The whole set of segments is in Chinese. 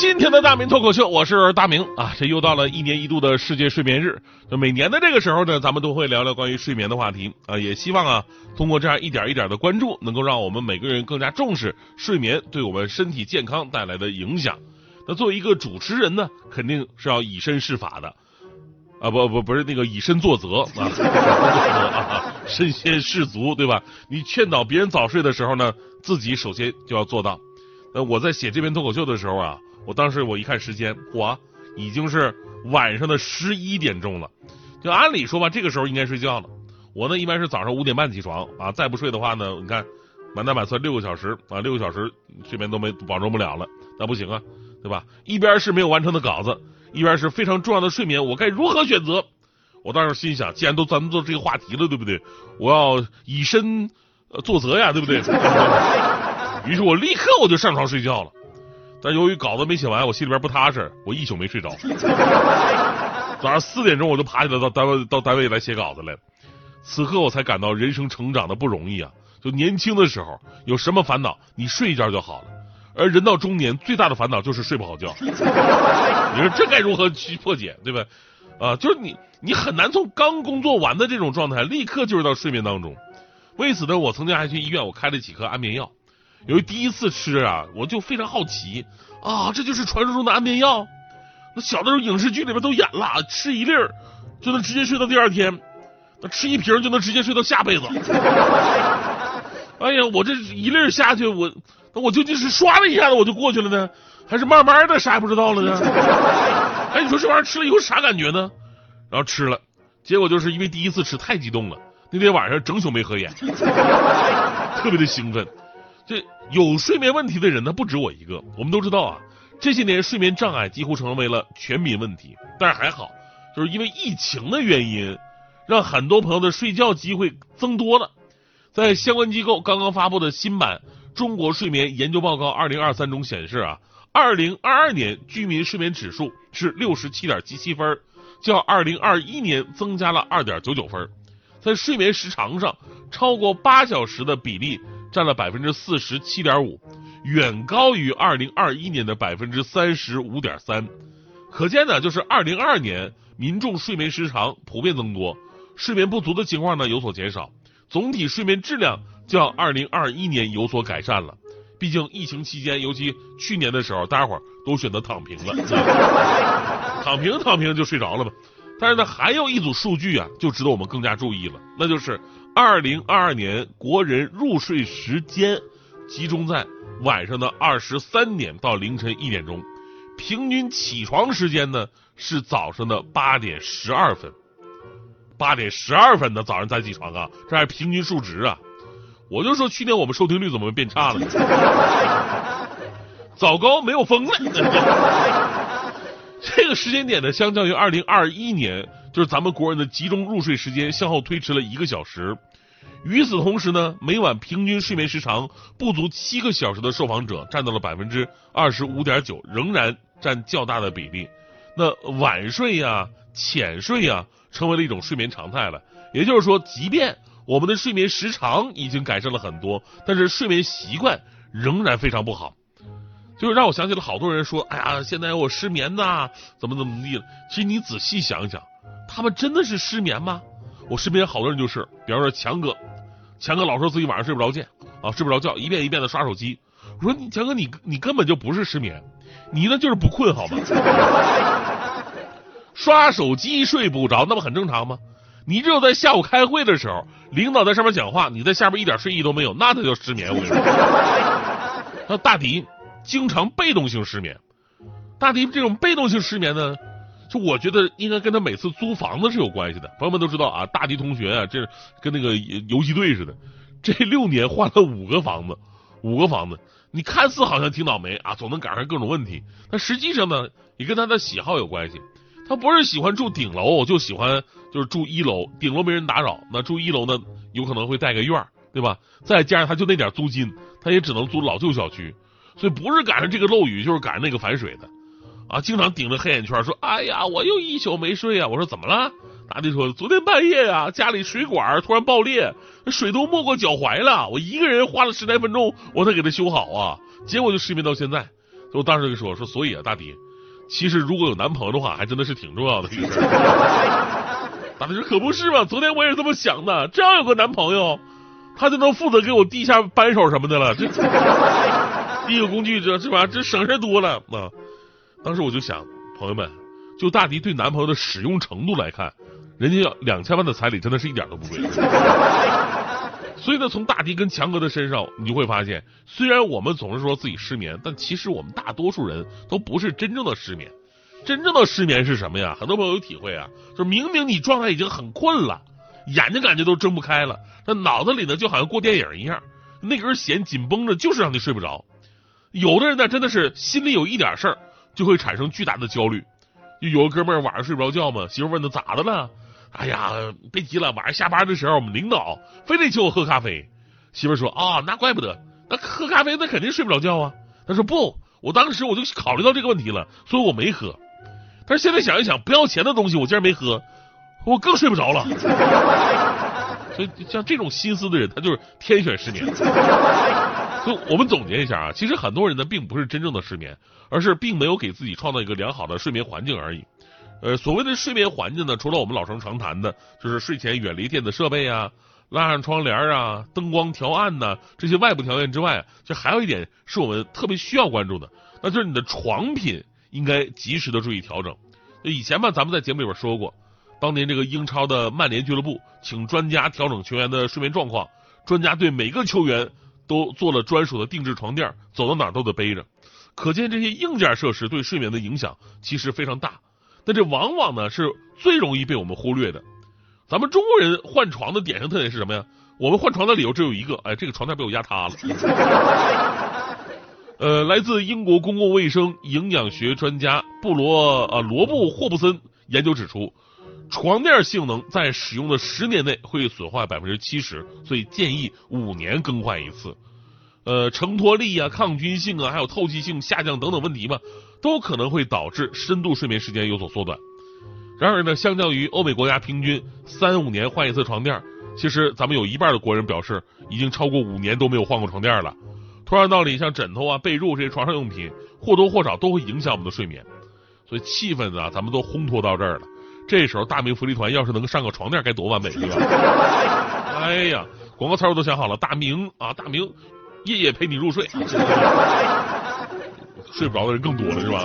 今天的大明脱口秀，我是大明啊。这又到了一年一度的世界睡眠日，那每年的这个时候呢，咱们都会聊聊关于睡眠的话题啊。也希望啊，通过这样一点一点的关注，能够让我们每个人更加重视睡眠对我们身体健康带来的影响。那作为一个主持人呢，肯定是要以身试法的啊，不不不是那个以身作则啊，啊身先士卒，对吧？你劝导别人早睡的时候呢，自己首先就要做到。呃，我在写这篇脱口秀的时候啊，我当时我一看时间，我已经是晚上的十一点钟了。就按理说吧，这个时候应该睡觉了。我呢，一般是早上五点半起床啊，再不睡的话呢，你看满打满算六个小时啊，六个小时睡眠都没保证不了了，那不行啊，对吧？一边是没有完成的稿子，一边是非常重要的睡眠，我该如何选择？我当时心想，既然都咱们做这个话题了，对不对？我要以身作则呀，对不对？于是我立刻我就上床睡觉了，但由于稿子没写完，我心里边不踏实，我一宿没睡着。早上四点钟我就爬起来到单位到单位来写稿子来了。此刻我才感到人生成长的不容易啊！就年轻的时候有什么烦恼，你睡一觉就好了。而人到中年最大的烦恼就是睡不好觉。你说这该如何去破解，对吧？啊，就是你你很难从刚工作完的这种状态立刻进入到睡眠当中。为此呢，我曾经还去医院，我开了几颗安眠药。由于第一次吃啊，我就非常好奇啊，这就是传说中的安眠药。那小的时候影视剧里边都演了，吃一粒儿就能直接睡到第二天，那吃一瓶就能直接睡到下辈子。哎呀，我这一粒下去，我那我究竟是刷的一下子我就过去了呢，还是慢慢的啥也不知道了呢？哎，你说这玩意儿吃了以后啥感觉呢？然后吃了，结果就是因为第一次吃太激动了，那天晚上整宿没合眼，特别的兴奋。这有睡眠问题的人呢，不止我一个。我们都知道啊，这些年睡眠障碍几乎成为了全民问题。但是还好，就是因为疫情的原因，让很多朋友的睡觉机会增多了。在相关机构刚刚发布的新版《中国睡眠研究报告二零二三》中显示啊，二零二二年居民睡眠指数是六十七点七七分，较二零二一年增加了二点九九分。在睡眠时长上，超过八小时的比例。占了百分之四十七点五，远高于二零二一年的百分之三十五点三。可见呢，就是二零二二年民众睡眠时长普遍增多，睡眠不足的情况呢有所减少，总体睡眠质量较二零二一年有所改善了。毕竟疫情期间，尤其去年的时候，大家伙儿都选择躺平了，躺平躺平就睡着了嘛。但是呢，还有一组数据啊，就值得我们更加注意了，那就是。二零二二年国人入睡时间集中在晚上的二十三点到凌晨一点钟，平均起床时间呢是早上的八点十二分。八点十二分的早上才起床啊，这还平均数值啊！我就说去年我们收听率怎么变差了？早高没有风了。这个时间点呢，相较于二零二一年，就是咱们国人的集中入睡时间向后推迟了一个小时。与此同时呢，每晚平均睡眠时长不足七个小时的受访者占到了百分之二十五点九，仍然占较大的比例。那晚睡呀、浅睡呀，成为了一种睡眠常态了。也就是说，即便我们的睡眠时长已经改善了很多，但是睡眠习惯仍然非常不好。就是让我想起了好多人说：“哎呀，现在我失眠呐，怎么怎么地？”其实你仔细想一想，他们真的是失眠吗？我身边好多人就是，比方说强哥，强哥老说自己晚上睡不着觉啊，睡不着觉，一遍一遍的刷手机。我说你强哥，你你根本就不是失眠，你呢就是不困好吗？刷手机睡不着，那不很正常吗？你只有在下午开会的时候，领导在上面讲话，你在下边一点睡意都没有，那他叫失眠。我跟你说，那大迪经常被动性失眠，大迪这种被动性失眠呢？就我觉得应该跟他每次租房子是有关系的。朋友们都知道啊，大迪同学啊，这跟那个游击队似的，这六年换了五个房子，五个房子。你看似好像挺倒霉啊，总能赶上各种问题。但实际上呢，也跟他的喜好有关系。他不是喜欢住顶楼，就喜欢就是住一楼，顶楼没人打扰。那住一楼呢，有可能会带个院儿对吧？再加上他就那点租金，他也只能租老旧小区，所以不是赶上这个漏雨，就是赶上那个反水的，啊，经常顶着黑眼圈说：“哎呀，我又一宿没睡啊！”我说：“怎么了？”大弟说：“昨天半夜啊，家里水管突然爆裂，水都没过脚踝了，我一个人花了十来分钟，我才给他修好啊，结果就失眠到现在。”我当时就说：“说所以啊，大弟，其实如果有男朋友的话，还真的是挺重要的一个事儿。”大弟说：“可不是嘛，昨天我也是这么想的，只要有个男朋友，他就能负责给我递下扳手什么的了。这第一个工具，这这玩意儿这省事多了啊！当时我就想，朋友们，就大迪对男朋友的使用程度来看。”人家要两千万的彩礼，真的是一点都不贵。所以呢，从大迪跟强哥的身上，你就会发现，虽然我们总是说自己失眠，但其实我们大多数人都不是真正的失眠。真正的失眠是什么呀？很多朋友有体会啊，就是明明你状态已经很困了，眼睛感觉都睁不开了，但脑子里呢就好像过电影一样，那根弦紧绷着，就是让你睡不着。有的人呢，真的是心里有一点事儿，就会产生巨大的焦虑。就有个哥们儿晚上睡不着觉嘛，媳妇问他咋的了？哎呀，别急了，晚上下班的时候，我们领导非得请我喝咖啡。媳妇说啊，那怪不得，那喝咖啡那肯定睡不着觉啊。他说不，我当时我就考虑到这个问题了，所以我没喝。但是现在想一想，不要钱的东西我竟然没喝，我更睡不着了。所以像这种心思的人，他就是天选失眠。所以我们总结一下啊，其实很多人呢并不是真正的失眠，而是并没有给自己创造一个良好的睡眠环境而已。呃，所谓的睡眠环境呢，除了我们老生常谈的，就是睡前远离电子设备啊，拉上窗帘啊，灯光调暗呐，这些外部条件之外，就还有一点是我们特别需要关注的，那就是你的床品应该及时的注意调整。以前吧，咱们在节目里边说过，当年这个英超的曼联俱乐部请专家调整球员的睡眠状况，专家对每个球员都做了专属的定制床垫，走到哪都得背着，可见这些硬件设施对睡眠的影响其实非常大。但这往往呢是最容易被我们忽略的。咱们中国人换床的典型特点是什么呀？我们换床的理由只有一个，哎，这个床垫被我压塌了。呃，来自英国公共卫生营养学专家布罗啊罗布霍布森研究指出，床垫性能在使用的十年内会损坏百分之七十，所以建议五年更换一次。呃，承托力啊、抗菌性啊，还有透气性下降等等问题吧。都可能会导致深度睡眠时间有所缩短。然而呢，相较于欧美国家平均三五年换一次床垫，其实咱们有一半的国人表示已经超过五年都没有换过床垫了。同样道理，像枕头啊、被褥这些床上用品，或多或少都会影响我们的睡眠。所以气氛呢，咱们都烘托到这儿了。这时候大明福利团要是能上个床垫，该多完美，对吧？哎呀，广告词我都想好了，大明啊，大明，夜夜陪你入睡。睡不着的人更多了，是吧？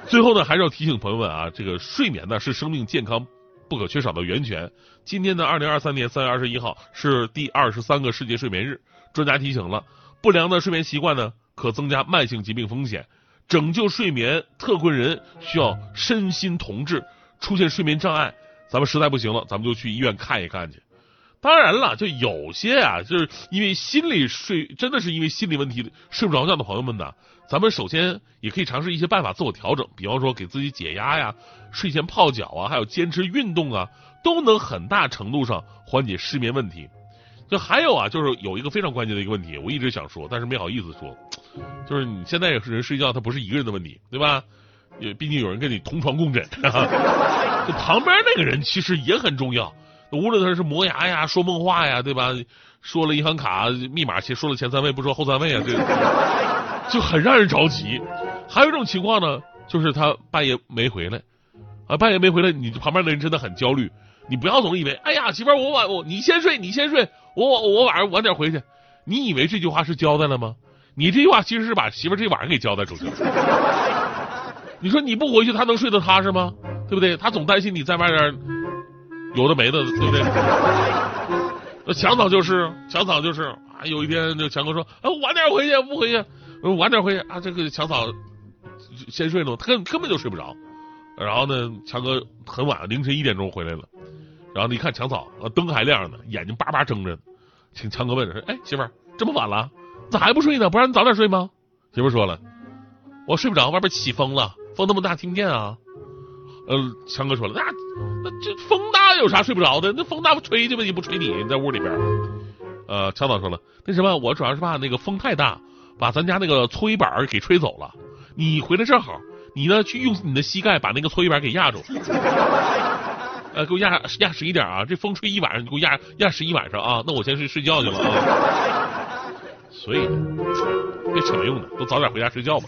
最后呢，还是要提醒朋友们啊，这个睡眠呢是生命健康不可缺少的源泉。今天的二零二三年三月二十一号是第二十三个世界睡眠日，专家提醒了，不良的睡眠习惯呢可增加慢性疾病风险。拯救睡眠特困人需要身心同治，出现睡眠障碍，咱们实在不行了，咱们就去医院看一看去。当然了，就有些啊，就是因为心理睡，真的是因为心理问题睡不着觉的朋友们呢，咱们首先也可以尝试一些办法自我调整，比方说给自己解压呀，睡前泡脚啊，还有坚持运动啊，都能很大程度上缓解失眠问题。就还有啊，就是有一个非常关键的一个问题，我一直想说，但是没好意思说，就是你现在也是人睡觉，他不是一个人的问题，对吧？也毕竟有人跟你同床共枕，就旁边那个人其实也很重要。无论他是磨牙呀、说梦话呀，对吧？说了银行卡密码，前说了前三位，不说后三位啊，这就很让人着急。还有一种情况呢，就是他半夜没回来啊，半夜没回来，你旁边的人真的很焦虑。你不要总以为，哎呀，媳妇儿，我晚我你先睡，你先睡，我我我晚上晚点回去。你以为这句话是交代了吗？你这句话其实是把媳妇这晚上给交代出去了。你说你不回去，他能睡得踏实吗？对不对？他总担心你在外边。有的没的，对不对？那强嫂就是，强嫂就是啊。有一天，那强哥说：“啊，晚点回去，不回去，晚点回去啊。”这个强嫂先睡了，他根根本就睡不着。然后呢，强哥很晚，凌晨一点钟回来了。然后你看强嫂，灯还亮着呢，眼睛巴巴睁着。请强哥问说：“哎，媳妇儿，这么晚了，咋还不睡呢？不让你早点睡吗？”媳妇说了：“我睡不着，外边起风了，风那么大，听不见啊。”呃，强哥说了：“那那这风大有啥睡不着的？那风大不吹去吧？也不吹你，你在屋里边。”呃，强导说了，那什么，我主要是怕那个风太大，把咱家那个搓衣板给吹走了。你回来正好，你呢去用你的膝盖把那个搓衣板给压住。呃，给我压压实一点啊！这风吹一晚上，你给我压压实一晚上啊！那我先去睡觉去了啊。所以，别扯没用的，都早点回家睡觉吧。